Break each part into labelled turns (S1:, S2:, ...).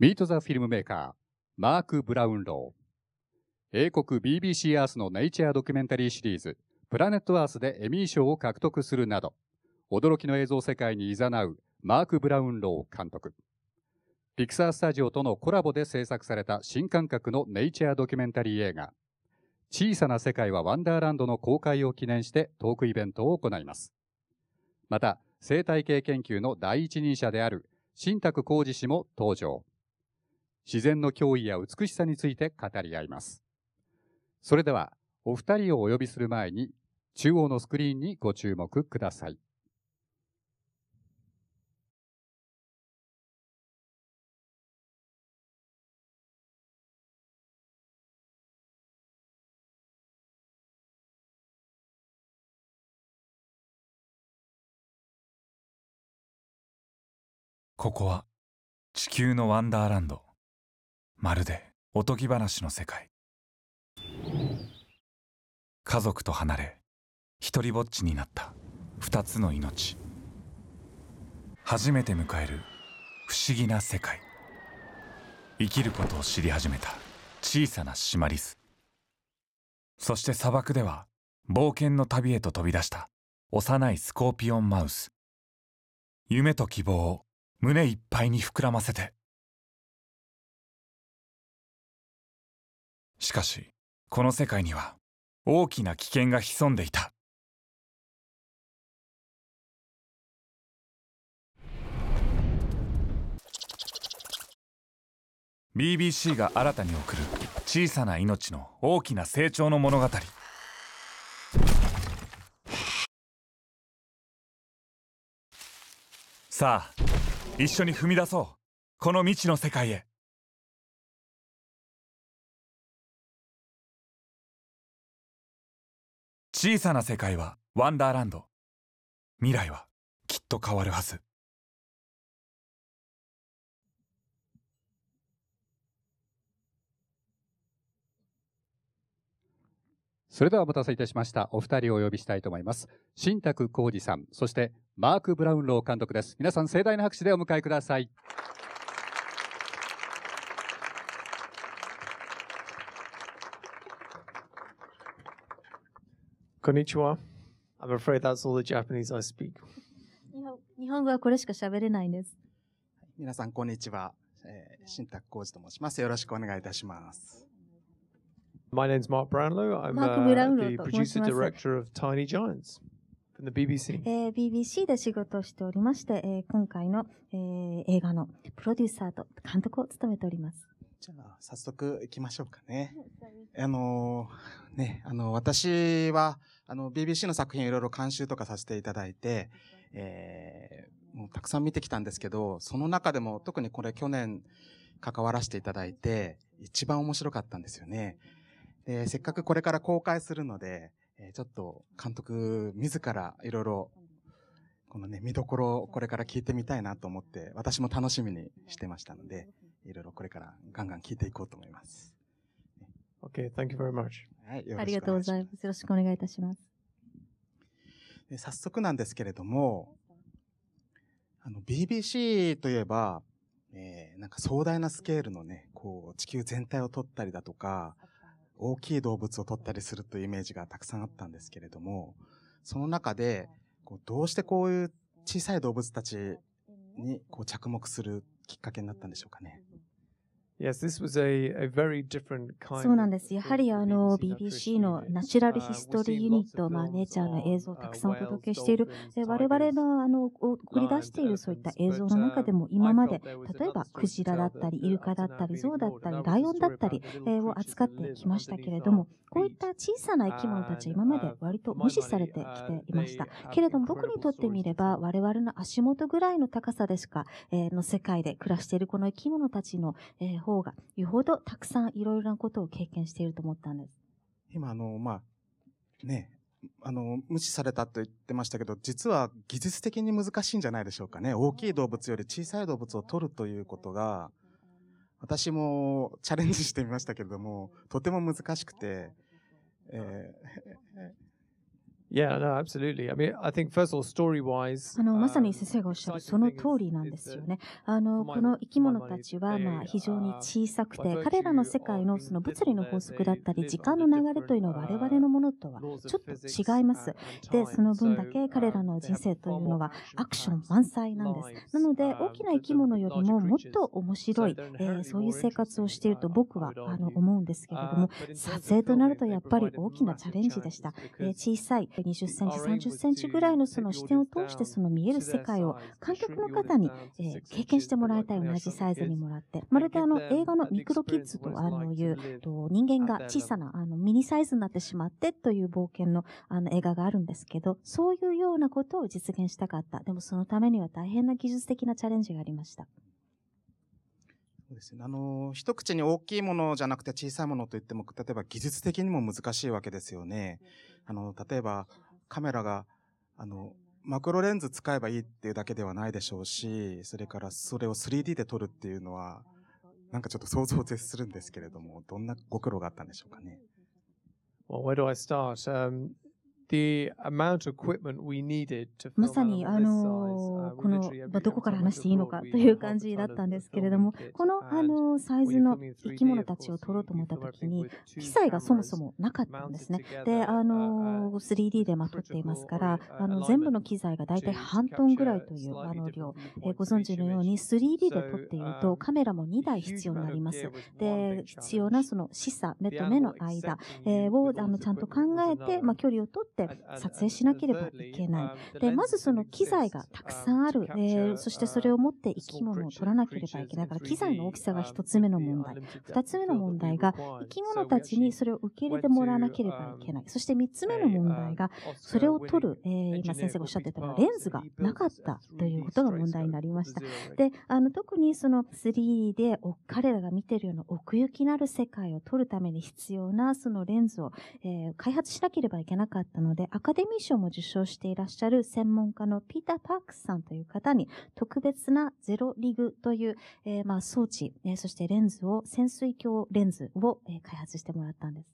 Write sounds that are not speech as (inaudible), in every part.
S1: ミート・ザ・フィルムメーカー、マーク・ブラウンロー。英国 BBC アースのネイチャードキュメンタリーシリーズ、プラネットアースでエミー賞を獲得するなど、驚きの映像世界に誘うマーク・ブラウンロー監督。ピクサースタジオとのコラボで制作された新感覚のネイチャードキュメンタリー映画、小さな世界はワンダーランドの公開を記念してトークイベントを行います。また、生態系研究の第一人者である新宅浩二氏も登場。自然の脅威や美しさについて語り合います。それでは、お二人をお呼びする前に、中央のスクリーンにご注目ください。
S2: ここは地球のワンダーランドまるでおとぎ話の世界。家族と離れ一りぼっちになった。二つの命。初めて迎える不思議な世界。生きることを知り始めた。小さなシマリス。そして砂漠では冒険の旅へと飛び出した。幼いスコーピオンマウス。夢と希望を胸いっぱいに膨らませて。しかしこの世界には大きな危険が潜んでいた「BBC が新たに送る小さな命の大きな成長の物語」さあ一緒に踏み出そう。この未知の世界へ。小さな世界はワンダーランド未来はきっと変わるはず
S1: それではお待たせいたしました。お二人をお呼びしたいと思います。新宅浩二さん、そしてマーク・ブラウンロー監督です。皆さん盛大な拍手でお迎えください。
S3: こんにちは。I'm afraid that's all the Japanese I speak.
S4: 日本語はこれしか喋れないんです。
S5: 皆さん、こんにちは。えー、新宅浩二と申します。よろしくお願いいたします。
S3: My name's Mark Brownlow. I'm uh, the producer director of Tiny Giants from the BBC.
S4: えー、BBC で仕事をしておりまして、えー、今回の、えー、映画のプロデューサーと監督を務めております。
S5: じゃあ、早速行きましょうかね。あのー、ね、あの、私は、あの、BBC の作品いろいろ監修とかさせていただいて、えー、もうたくさん見てきたんですけど、その中でも特にこれ去年関わらせていただいて、一番面白かったんですよね。で、せっかくこれから公開するので、えちょっと監督自らいろいろ、このね、見どころをこれから聞いてみたいなと思って、私も楽しみにしてましたので、いろいろこれからガンガン聞いていこうと思います。
S3: Okay, thank you very much.
S4: はい、ありがとうございます。よろしくお願いいたします。
S5: で早速なんですけれども、あの、BBC といえば、えー、なんか壮大なスケールのね、こう、地球全体を撮ったりだとか、大きい動物を取ったりするというイメージがたくさんあったんですけれども、その中で、こうどうしてこういう小さい動物たちにこう着目するきっかけになったんでしょうかね。
S4: そうなんです。やはりあの BBC のナチュラルヒストリーユニット、まあ、ネイチャーの映像をたくさんお届けしている、我々のあの送り出しているそういった映像の中でも今まで、例えばクジラだったり、イルカだったり、ゾウだったり、ライオンだったり、えを扱ってきましたけれども、こういった小さな生き物たちは今まで割と無視されてきていました。けれども僕にとってみれば我々の足元ぐらいの高さでしか、えー、の世界で暮らしているこの生き物たちの、えー、方がよほどたくさんいろいろなことを経験していると思ったんです。
S5: 今あの、まあ、ね、あの、無視されたと言ってましたけど、実は技術的に難しいんじゃないでしょうかね。大きい動物より小さい動物を取るということが、私もチャレンジしてみましたけれども、とても難しくて、えー、
S3: Yeah, no, absolutely. I mean, I think first of all, story-wise,
S4: あの、まさに先生がおっしゃるその通りなんですよね。あの、この生き物たちは、まあ、非常に小さくて、彼らの世界のその物理の法則だったり、時間の流れというのは我々のものとはちょっと違います。で、その分だけ彼らの人生というのはアクション満載なんです。なので、大きな生き物よりももっと面白い、えー、そういう生活をしていると僕はあの思うんですけれども、撮影となるとやっぱり大きなチャレンジでした。えー、小さい20センチ、30センチぐらいのその視点を通してその見える世界を観客の方に、えー、経験してもらいたい同じサイズにもらって、まるであの映画のミクロキッズとあのいうと人間が小さなあのミニサイズになってしまってという冒険のあの映画があるんですけど、そういうようなことを実現したかった。でもそのためには大変な技術的なチャレンジがありました。
S5: そうですね。あの、一口に大きいものじゃなくて小さいものといっても、例えば技術的にも難しいわけですよね。あの、例えばカメラが、あの、マクロレンズ使えばいいっていうだけではないでしょうし、それからそれを 3D で撮るっていうのは、なんかちょっと想像を絶するんですけれども、どんなご苦労があったんでしょうかね。
S3: Well, where do I start? Um,
S4: まさに、あの、この、どこから話していいのかという感じだったんですけれども、この、あの、サイズの生き物たちを撮ろうと思った時に、機材がそもそもなかったんですね。で、あの、3D でまとっていますから、あの、全部の機材がだいたい半トンぐらいという、あの、量。えご存知のように、3D で撮っていると、カメラも2台必要になります。で、必要なその視差、目と目の間、えを、あの、ちゃんと考えて、まあ、距離をとって、撮影しなければいけない。で、まずその機材がたくさんある。えー、そしてそれを持って生き物を取らなければいけないから、機材の大きさが一つ目の問題。二つ目の問題が、生き物たちにそれを受け入れてもらわなければいけない。そして三つ目の問題が、それを取る、えー、今先生がおっしゃってたレンズがなかったということが問題になりました。で、あの、特にその 3D で彼らが見てるような奥行きのある世界を撮るために必要なそのレンズを、えー、開発しなければいけなかったので、アカデミー賞も受賞していらっしゃる専門家のピーター・パークスさんという方に特別なゼロリグという、えー、まあ装置、えー、そしてレンズを、潜水鏡レンズを、えー、開発してもらったんです。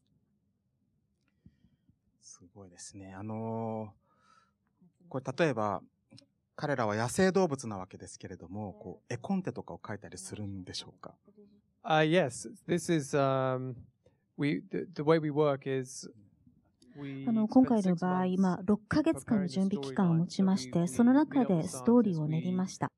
S5: すごいですね。あのー、これ例えば、彼らは野生動物なわけですけれども、こう、絵コンテとかを描いたりするんでしょうか
S3: ？Uh, yes, this is, um, we, the, the way we work is
S4: あの今回の場合、まあ、6ヶ月間の準備期間を持ちまして、その中でストーリーを練りました。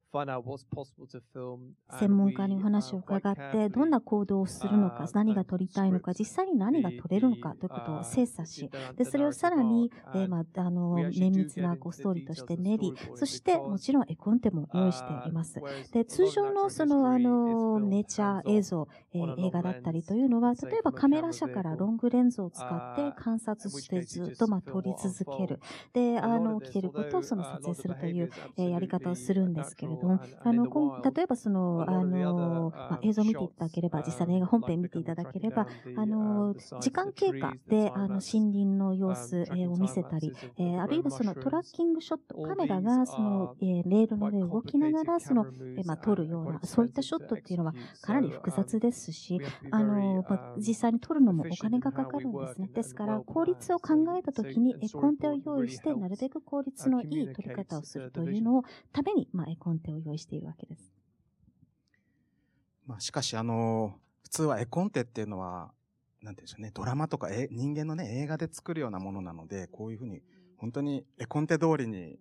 S4: 専門家にお話を伺って、どんな行動をするのか、何が撮りたいのか、実際に何が撮れるのかということを精査し、でそれをさらに、えー、まあ、あの綿密なこうストーリーとして練り、そしてもちろん絵コンテも用意しています。で通常のそのあのネイチャー映像、えー、映画だったりというのは、例えばカメラ車からロングレンズを使って観察してずっとまあ撮り続ける。で、あの、起きていることをその撮影するという、えー、やり方をするんですけれどど、あの、例えばその、あの、まあ、映像を見ていただければ、実際の映画本編見ていただければ、あの、時間経過で、あの、森林の様子、えを見せたり、えあるいはそのトラッキングショット、カメラがその、えレールの上動きながら、その、えまあ、撮るような、そういったショットっていうのはかなり複雑ですし、あの、まあ、実際に撮るのもお金がかかるんですね。ですから、効率を考えたときに、絵コンテを用意して、なるべく効率のいい撮り方をするというのを、ために、まあ、絵コンテを用意しているわけです。
S5: まあ、しかし、あの、普通は絵コンテっていうのは、なんていうんでしょうね、ドラマとかえ人間のね、映画で作るようなものなので、こういうふうに、本当に絵コンテ通りに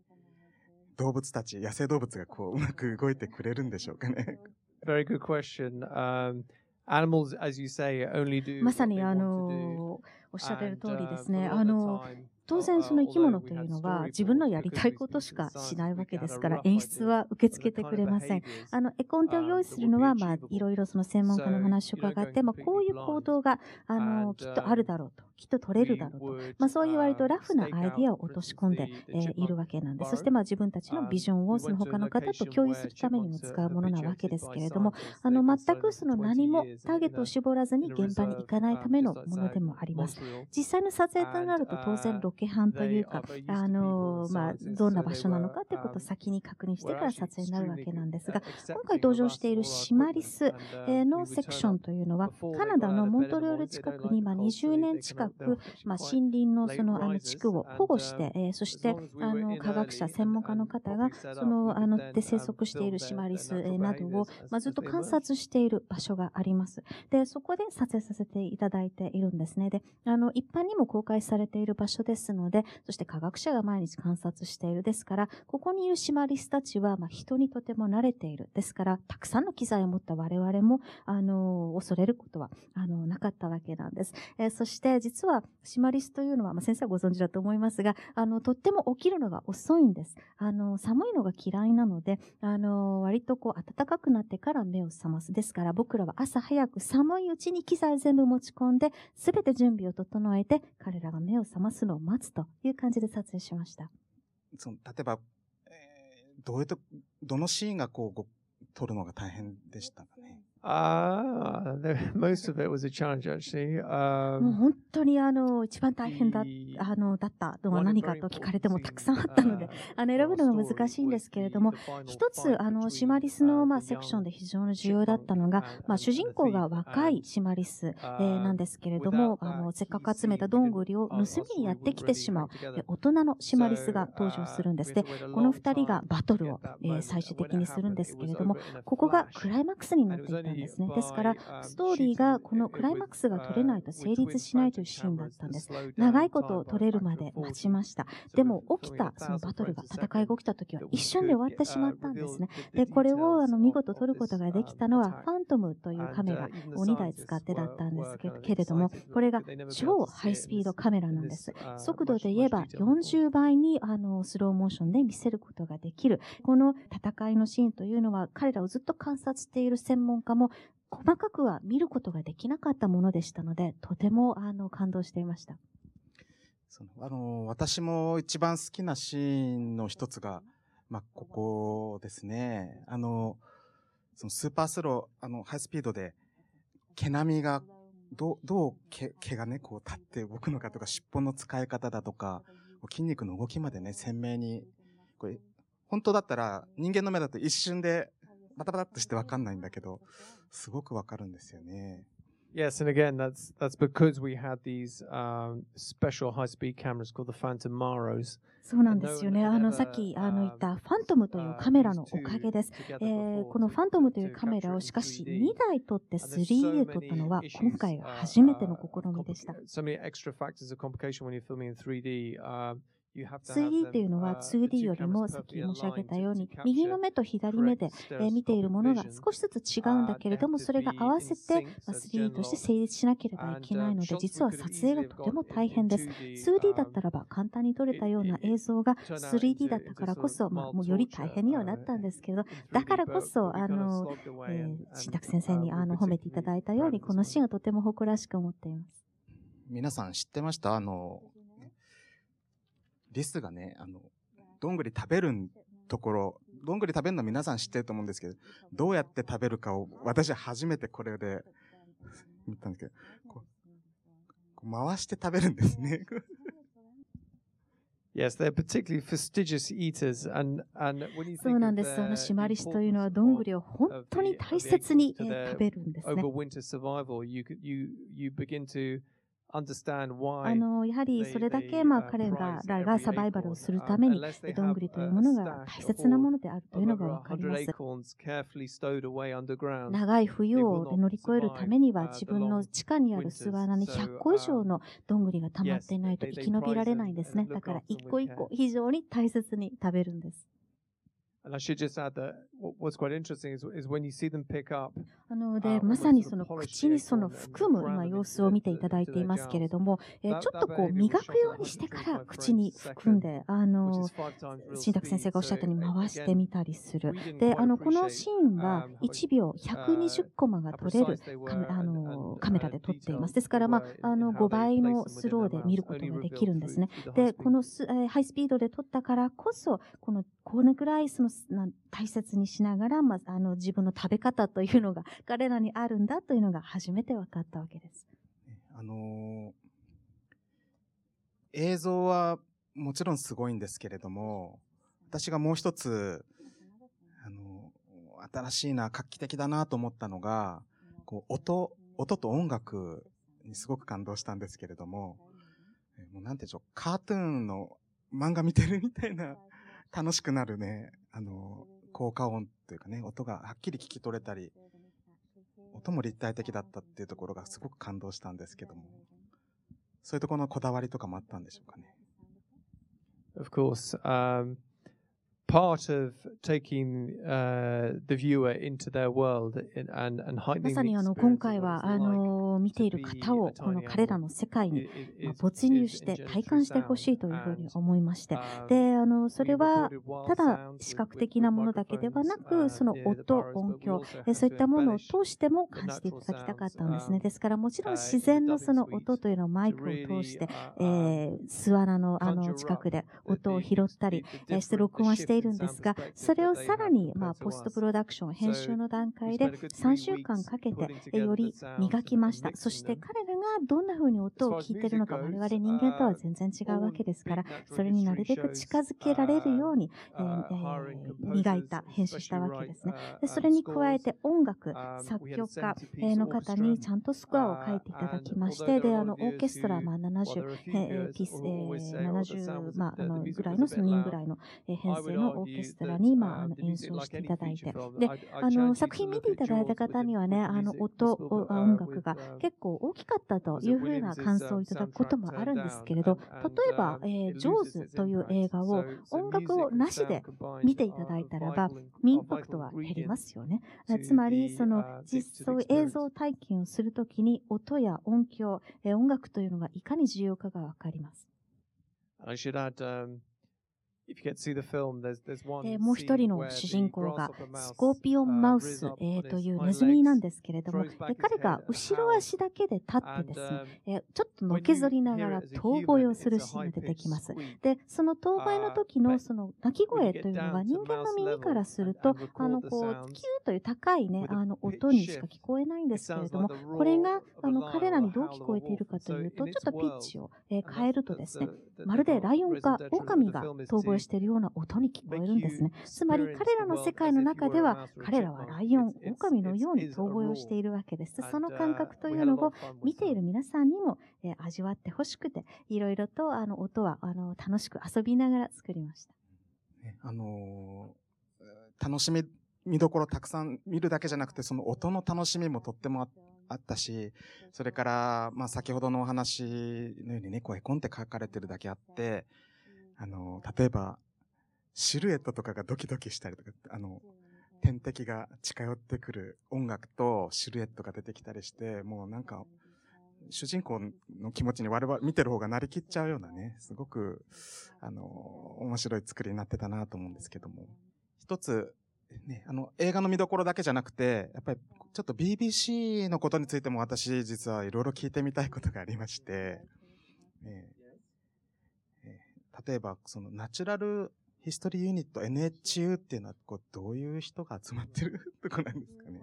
S5: 動物たち、野生動物がこう、うまく動いてくれるんでしょうかね。(laughs)
S3: Very good question.、Um, animals, as you say, only do
S4: まさにあの、おっしゃってる通りですね。あの、当然その生き物というのは自分のやりたいことしかしないわけですから演出は受け付けてくれません。あの、絵コンテを用意するのは、まあ、いろいろその専門家の話を伺って、まあ、こういう行動が、あの、きっとあるだろうと。きっと取れるだろうと。まあ、そういう割とラフなアイディアを落とし込んで、えー、いるわけなんです。そして、まあ、自分たちのビジョンをその他の方と共有するためにも使うものなわけですけれども、あの、全くその何もターゲットを絞らずに現場に行かないためのものでもあります。実際の撮影となると当然ロケハンというか、あの、まあ、どんな場所なのかってことを先に確認してから撮影になるわけなんですが、今回登場しているシマリスのセクションというのは、カナダのモントリオール近くに、まあ、20年近く、まあ、森林のその、あの、地区を保護して、えー、そして、あの、科学者、専門家の方が、その、あの、で生息しているシマリスなどを、まあ、ずっと観察している場所があります。で、そこで撮影させていただいているんですね。で、あの、一般にも公開されている場所ですので、そして科学者が毎日観察している。ですから、ここにいるシマリスたちは、ま、人にとても慣れている。ですから、たくさんの機材を持った我々も、あの、恐れることは、あの、なかったわけなんです。えー、そして、実は、シマリスというのは、まあ、先生はご存知だと思いますが、あの、とっても起きるのが遅いんです。あの、寒いのが嫌いなので、あの、割とこう、暖かくなってから目を覚ます。ですから、僕らは朝早く寒いうちに機材全部持ち込んで、すべて準備を整えて、彼らが目を覚ますのを待待つという感じで撮影しました。
S5: その例えば、えー、どういうと、どのシーンがこう、撮るのが大変でしたかね？
S3: Uh, most of it was a challenge actually.
S4: もう本当にあの、一番大変だ、あの、だったのは何かと聞かれてもたくさんあったので、あの、選ぶのが難しいんですけれども、一つ、あの、シマリスの、まあ、セクションで非常に重要だったのが、まあ、主人公が若いシマリス、えー、なんですけれども、あの、せっかく集めたどんぐりを盗みにやってきてしまう、大人のシマリスが登場するんです。で、この二人がバトルを、えー、最終的にするんですけれども、ここがクライマックスになっていたんですね。ですから、ストーリーがこのクライマックスが取れないと成立しないというシーンだったんです。長いことを取れるまで待ちました。でも起きたそのバトルが、戦いが起きた時は一瞬で終わってしまったんですね。で、これをあの見事撮ることができたのはファントムというカメラを2台使ってだったんですけれども、これが超ハイスピードカメラなんです。速度で言えば40倍にあのスローモーションで見せることができる。この戦いのシーンというのは彼らをずっと観察している専門家も細かくは見ることができなかったものでしたので、とてもあの感動していました。
S5: そのあの私も一番好きなシーンの一つが、まあ、ここですね。あの、そのスーパースロー、あの、ハイスピードで、毛並みが、どう、どう毛毛がね、こう立って動くのかとか、尻尾の使い方だとか、筋肉の動きまでね、鮮明に、これ、本当だったら、人間の目だと一瞬でバタバタっとしてわかんないんだけど、すごくわかるんですよね。
S3: Yes, and again, that's that's because we had these um, special high-speed cameras called the Phantom Maros.
S4: そうなんですよね。あの、さっき、あの、言ったファントムというカメラのおかげです。えー、このファントムというカメラをしかし2台撮って 3D で撮ったのは今回が初めての試みでした。So many extra factors of complication when you're filming in 3D. Uh, 3D というのは 2D よりもさっき申し上げたように右の目と左目で見ているものが少しずつ違うんだけれどもそれが合わせて 3D として成立しなければいけないので実は撮影がとても大変です。2D だったらば簡単に撮れたような映像が 3D だったからこそ、まあ、もうより大変にはなったんですけどだからこそあの、えー、新宅先生にあの褒めていただいたようにこのシーンはとても誇らしく思っています。
S5: 皆さん知ってました？あのリスがね、あの、どんぐり食べるところ、どんぐり食べるのは皆さん知ってると思うんですけど、どうやって食べるかを、私は初めてこれで見たんですけど、こう回して食べるんですね。(laughs)
S3: Yes, they're particularly fastidious eaters, and, and when you
S4: そうなんです。そのシマリスというのはどんぐりを本当に大切に食べるんですね。
S3: Over winter survival, you, you, you begin to あ
S4: のやはりそれだけまあ彼らがサバイバルをするためにどんぐりというものが大切なものであるというのが分かります。長い冬を乗り越えるためには自分の地下にある巣穴に100個以上のどんぐりが溜まっていないと生き延びられないんですね。だから一個一個非常に大切に食べるんです。あので、まさにその口にその含む今様子を見ていただいていますけれども、えー、ちょっとこう磨くようにしてから口に含んで、あの、新宅先生がおっしゃったように回してみたりする。で、あの、このシーンは1秒120コマが撮れるカメあのカメラで撮っています。ですから、まあ、あの、5倍のスローで見ることができるんですね。で、このス、えー、ハイスピードで撮ったからこそ、この、このくらいそのな大切にしながら、まあ、あの、自分の食べ方というのが (laughs) 彼らにあるんだというのが初めて分かったわけです。
S5: あのー、映像はもちろんすごいんですけれども、私がもう一つ、あの、新しいな、画期的だなと思ったのが、こう、音、音と音楽にすごく感動したんですけれども、もうなんていうんでしょう、カートゥーンの漫画見てるみたいな、楽しくなるね、あの、効果音というかね、音がはっきり聞き取れたり、音も立体的だったっていうところがすごく感動したんですけども、そういうところのこだわりとかもあったんでしょうかね。
S3: Of course, um, part of taking uh, the viewer into their world and, and heightening
S4: まさにあの今回はあの見ている方をこの彼らの世界に没入して体感してほしいというふうに思いまして。であのそれはただ視覚的なものだけではなくその音音響そういったものを通しても感じていただきたかったんですね。ですからもちろん自然のその音というのをマイクを通して、えー、巣穴のあの近くで音を拾ったりして録音しているんですが、それをさらに、まあ、ポストプロダクション、編集の段階で3週間かけてより磨きました。そして彼らがどんな風に音を聞いてるのか、我々人間とは全然違うわけですから、それになるべく近づけられるように、えー、磨いた、編集したわけですね。でそれに加えて音楽、作曲家の方にちゃんとスコアを書いていただきまして、で、あの、オーケストラ、まあ、70、えー、ピース、えー、70、まあ、あの、ぐらいの、その人ぐらいの、編成のオーケストラに、まあ、あの演奏していただいて、で、あの、作品見ていただいた方にはね、あの、音、音楽が結構大きかったというふうな感想をいただくこともあるんですけれど、例えば、えー、ジョーズという映画を音楽をなしで見ていただいたらば、インパクトは減りますよね。つまり、その、実際映像体験をするときに、音や音響、えー、音楽というのがいかに重要かがわかります。I should add, um えもう一人の主人公がスコーピオンマウス、えー、というネズミなんですけれども、彼が後ろ足だけで立ってですね、えちょっとのけぞりながら遠吠えをするシーンが出てきます。で、その遠吠えの時のその鳴き声というのは人間の耳からすると、あの、こう、キューという高いね、あの、音にしか聞こえないんですけれども、これが、あの、彼らにどう聞こえているかというと、ちょっとピッチを、え変えるとですね、まるでライオンか狼が遠吠えしているような音に聞こえるんですね。つまり彼らの世界の中では、彼らはライオン、狼のように遠吠えをしているわけです。その感覚というのを見ている皆さんにも、えー、味わってほしくて、いろいろとあの音はあの楽しく遊びながら作りました。
S5: ね、あのー、楽しみ、見どころたくさん見るだけじゃなくて、その音の楽しみもとってもあったし、それから、まあ先ほどのお話のようにね、こう絵コンって書かれてるだけあって、あの、例えば、シルエットとかがドキドキしたりとか、あの、天敵が近寄ってくる音楽とシルエットが出てきたりして、もうなんか、主人公の気持ちに我々見てる方がなりきっちゃうようなね、すごく、あの、面白い作りになってたなと思うんですけども。一つ、ね、あの、映画の見どころだけじゃなくて、やっぱりちょっと BBC のことについても私実はいろいろ聞いてみたいことがありまして、例えばそのナチュラルヒストリーユニット NHU っていうのはこうどういう人が集まってるとこなんですかね。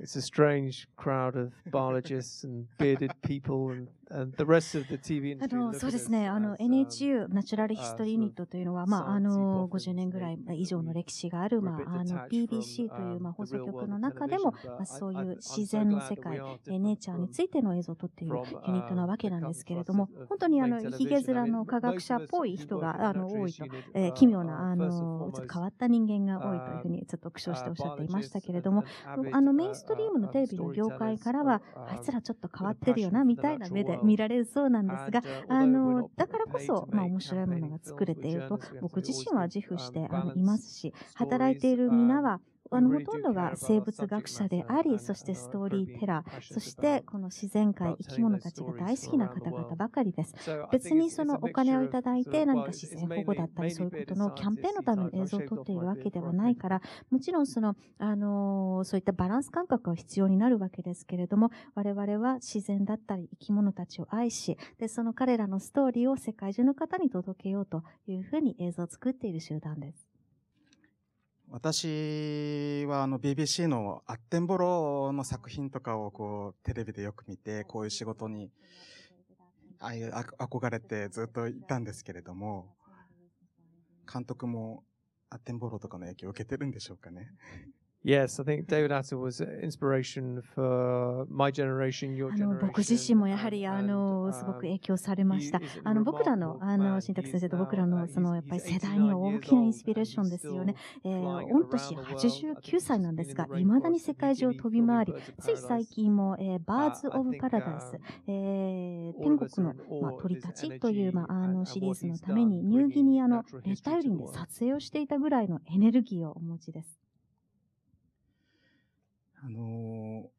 S3: It's a strange crowd of biologists and bearded people and, and the rest of the TV industry.
S4: あのそうですね。NHU ナチュラルヒストリーユニットというのはまああの50年ぐらい以上の歴史があるまああの BBC というまあ放送局の中でもまあそういう自然の世界、ネイチャーについての映像を撮っているユニットなわけなんですけれども、本当にあのヒゲ面の科学者っぽい人があの多いと、えー、奇妙なあのちょっと変わった人間が多いというふうにちょっと苦笑しておっしゃっていましたけれども、あのメインストリームのテレビの業界からは、あいつらちょっと変わってるよな、みたいな目で見られるそうなんですが、あの、だからこそ、まあ面白いものが作れていると、僕自身は自負してあのいますし、働いている皆は、あの、ほとんどが生物学者であり、そしてストーリーテラー、そしてこの自然界、生き物たちが大好きな方々ばかりです。別にそのお金をいただいて何か自然保護だったりそういうことのキャンペーンのための映像を撮っているわけではないから、もちろんその、あの、そういったバランス感覚は必要になるわけですけれども、我々は自然だったり生き物たちを愛し、で、その彼らのストーリーを世界中の方に届けようというふうに映像を作っている集団です。
S5: 私はあの BBC のアッテンボロの作品とかをこうテレビでよく見て、こういう仕事にああいうあ憧れてずっといたんですけれども、監督もアッテンボローとかの影響を受けてるんでしょうかね。
S3: Yes, I think David Atta was inspiration for my generation, your
S4: あの
S3: generation.
S4: 僕自身もやはりあのすご
S3: um,
S4: く影響されましたあの僕らのあの.新宅先生と僕らの
S3: uh,
S4: そのやっぱり世代には
S3: 89
S4: 大きなインスピレーションですよね。えー御年
S3: around the world.
S4: 89歳なんですが、未だに世界中を飛び回り、つい最近も、えー、バーズ・オブ・パラダイス、えー天国の、まあ、鳥たちという、まあ、あのシリーズのためにニューギニアの熱帯雨林で撮影をしていたぐらいのエネルギーをお持ちです。
S5: あの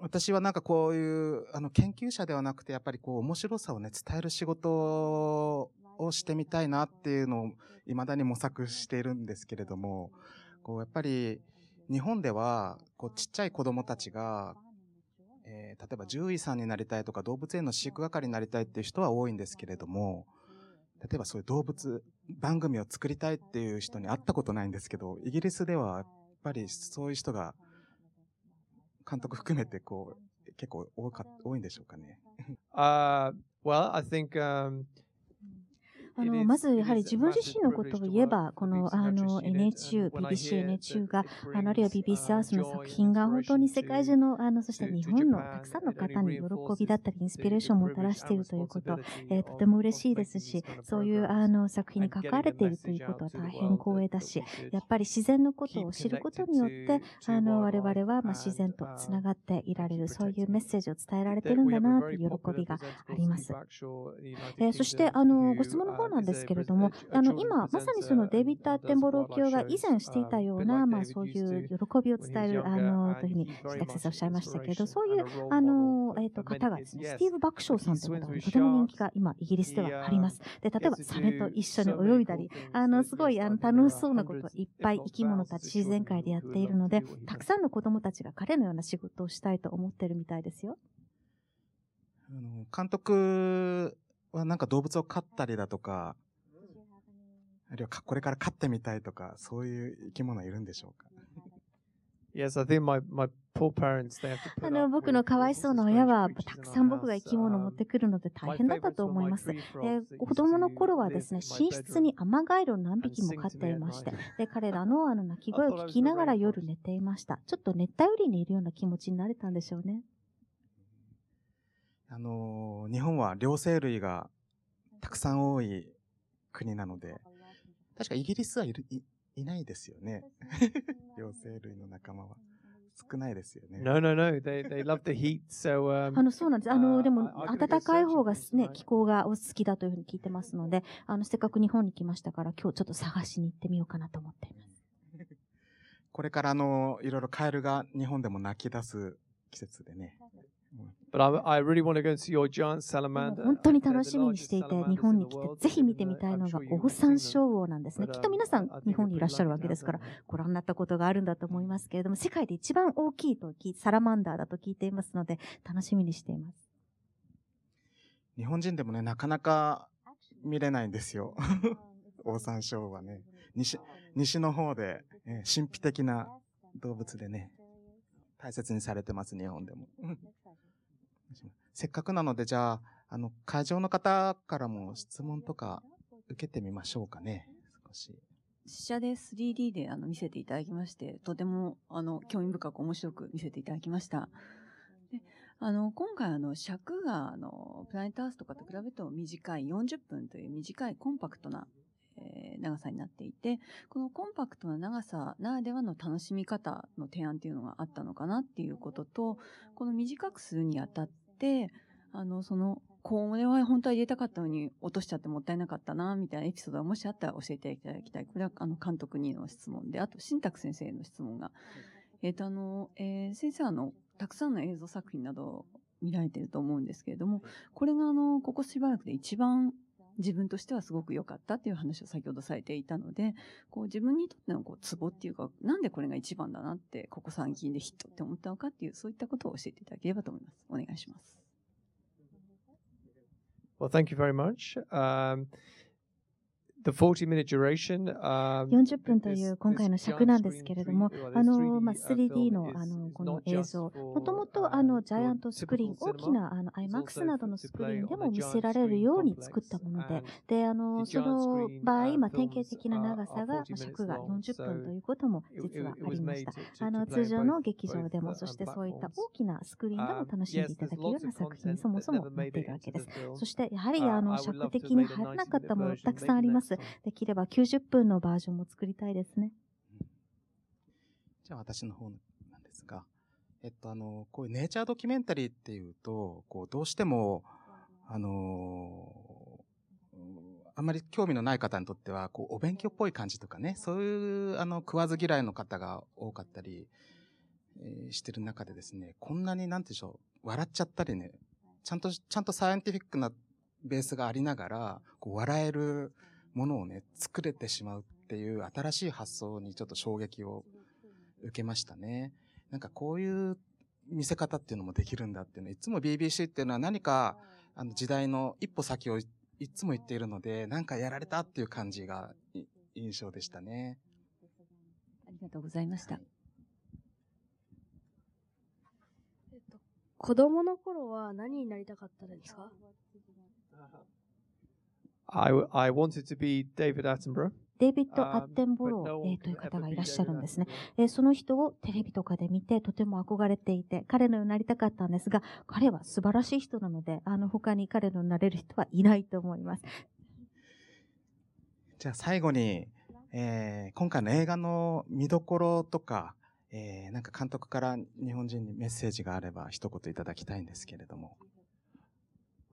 S5: 私はなんかこういう、あの、研究者ではなくて、やっぱりこう、面白さをね、伝える仕事をしてみたいなっていうのを、未だに模索しているんですけれども、こう、やっぱり、日本では、こう、ちっちゃい子供たちが、えー例えば獣医さんになりたいとか、動物園の飼育係になりたいっていう人は多いんですけれども、例えばそういう動物番組を作りたいっていう人に会ったことないんですけど、イギリスではやっぱりそういう人が監督含めてこう結構多か多いんでしょうかね。(laughs)
S3: Uh, well, I think um,
S4: あのまずやはり自分自身のことを言えば、このあの NHU、BBC、NHU が、あのあるいは BBC アースの作品が本当に世界中の、あのそして日本のたくさんの方に喜びだったり、インスピレーションをもたらしているということ、えーとても嬉しいですし、そういうあの作品に関われているということは大変光栄だし、やっぱり自然のことを知ることによって、あの我々はまあ自然とつながっていられる、そういうメッセージを伝えられているんだなという喜びがあります。えーそして、あの、ご質問の方なんですけれども、あの、今、まさにそのデイビッド・アッテンボロー教が以前していたような、まあ、そういう喜びを伝える、あの、というふうに、先生おっしゃいましたけど、そういう、あの、えっ、と、方がですね、スティーブ・バクショーさんという方がとても人気が今、イギリスではあります。で、例えば、サメと一緒に泳いだり、あの、すごい、あの、楽しそうなことをいっぱい生き物たち自然界でやっているので、たくさんの子供たちが彼のような仕事をしたいと思ってるみたいですよ。
S5: あの監督はなんか動物を飼ったりだとか、あるいはかこれから飼ってみたいとか、そういう生き物いるんでしょうか
S3: ？Yes, I think my, my poor parents, they have to
S4: あの、僕のかわいそうな親は、たくさん僕が生き物を持.ってくるので大変だったと思います。で、子供の頃はですね、寝室にアマガエルを何匹も飼っていまして、で、彼らのあの鳴き声を聞きながら夜寝ていました。ちょっと熱帯雨林にいるような気持ちになれたんでしょうね。
S5: あのー日本は両生類がたくさん多い国なので、確かイギリスはいるいいないですよね。両生類の仲間は。少ないですよね。
S3: No, no, no. They, they love the heat. So,
S4: あ
S3: um,
S4: の、そうなんです。あの、でも、暖かい方がね気候がお好きだというふうに聞いてますので、あの、せっかく日本に来ましたから、今日ちょっと探しに行ってみようかなと思っています。
S5: これからあの、いろいろカエルが日本でも泣き出す季節でね。
S3: But I, I really want to go and see your giant
S4: でも
S3: salamander.
S4: 本当に楽しみにしていて、日本に
S3: the
S4: 来て.ぜひ見てみたいの
S3: I'm
S4: がオオサンショウウオなんですね。きっと皆
S3: um,
S4: さん日本にいらっしゃるわけですからご覧になったことがあるんだと思いますけれども、世界で一番大きいとサラマンダーだと聞いていますので、楽しみにしています。
S5: 日本人でもね、なかなか見れないんですよ。オオサンショウウオはね。西、西の方で、えー神秘的な動物でね、大切にされてます、日本でも。せっかくなので、じゃあ、あの、会場の方からも質問とか受けてみましょうかね。少し。
S6: 試写で 3D であの見せていただきまして、とてもあの興味深く面白く見せていただきました。であの今回あの尺があのプラネットアースとかと比べると短い40分という短いコンパクトな、えー長さになっていて、このコンパクトな長さならではの楽しみ方の提案っていうのがあったのかなっていうことと、この短くするにあたって、あの、その、これは本当は入れたかったのに落としちゃってもったいなかったな、みたいなエピソードがもしあったら教えていただきたい。これはあの監督にの質問で、あと新宅先生への質問が。えっ、とあの、えー先生はあの、たくさんの映像作品などを見られていると思うんですけれども、これがあの、ここしばらくで一番自分としてはすごく良かったっていう話を先ほどされていたので、こう自分にとってのこうツボっていうか、なんでこれが一番だなって、ここ最近でヒットって思ったのかっていう、そういったことを教えていただければと思います。お願いします。
S3: Well, thank you very much. Um, The 40,
S4: 分という今回の尺なんですけれども、あの、まあ、3D の,あのこの映像、もともとあの、ジャイアントスクリーン、大きなあの IMAX などのスクリーンでも見せられるように作ったもので、で、あの、その場合、
S3: ま
S4: あ、典型的な長さが、
S3: まあ、
S4: 尺が40分ということも実はありました。あの、通常の劇場でも、そしてそういった大きなスクリーンでも楽しんでいただけるような作品、そもそも持っているわけです。そして、やはりあの、尺的に入らなかったものたくさんあります。できれば90分のバージョンも作りたいですね。
S5: じゃあ私の方なんですが、えっとあの、こういうネイチャードキュメンタリーっていうと、こうどうしても、あのうんあんまり興味のない方にとっては、こうお勉強っぽい感じとかね、そういうあの食わず嫌いの方が多かったり、えーしてる中でですね、こんなになんていうんでしょう、笑っちゃったりね、ちゃんと、ちゃんとサイエンティフィックなベースがありながら、こう笑えるものをね、作れてしまうっていう新しい発想にちょっと衝撃を受けましたね。なんかこういう見せ方っていうのもできるんだっていうのいつも BBC っていうのは何かあの時代の一歩先をいいつも言っているので、なんかやられたっていう感じがい印象でしたね。
S6: ありがとうございました。
S7: えっと、子供の頃は何になりたかったですか？
S3: I, I wanted to be David Attenborough.
S4: デイビッド・
S3: Um,
S4: アッテンボロー、という方がいらっしゃるんですね。その人をテレビとかで見てとても憧れていて、彼のようになりたかったんですが、彼は素晴らしい人なので、あの他に彼のようになれる人はいないと思います。
S5: じゃあ最後に、えー今回の映画の見どころとか、えーなんか監督から日本人にメッセージがあれば一言いただきたいんですけれども。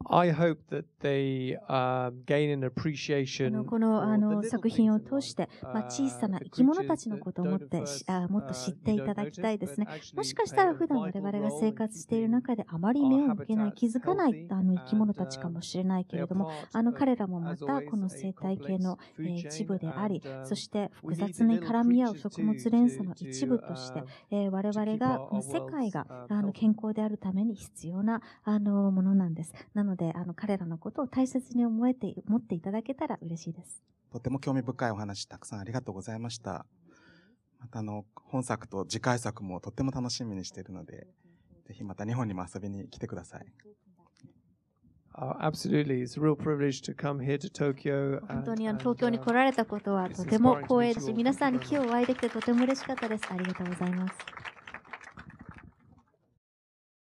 S3: I hope that they um, gain an
S4: あ
S3: appreciation
S4: のこの作品を通して、
S3: life.
S4: まあ、小さな
S3: Uh,
S4: 生き物たちのことをもっと知っていただきたいですね。もしかしたら普段我々が生活している中であまり目を向けない、気づかないあの生き物たちかもしれないけれども、彼らもまたこの生態系の、一部であり
S3: um,、
S4: そして複雑に絡み合う食物連鎖の一部として、
S3: uh,
S4: えー我々が世界が
S3: um.
S4: 健康であるために必要なあのものなんです。なので、あの彼らのことを大切に思えて、持っていただけたら嬉しいです。
S5: とても興味深いお話たくさんありがとうございました。またあの、本作と次回作もとっても楽しみにしているので、ぜひまた日本にも遊びに来てください。
S3: Uh, absolutely, it's a real privilege to come here to Tokyo.
S4: 本当
S3: and-
S4: にあの
S3: and,
S4: 東京に
S3: uh,
S4: 来られたことは
S3: it's
S4: とても光栄
S3: meet
S4: です
S3: you
S4: し、
S3: all.
S4: 皆さんに
S3: Thank
S4: 今
S3: you
S4: 日お会いできてとても嬉しかったです。ありがとうございます。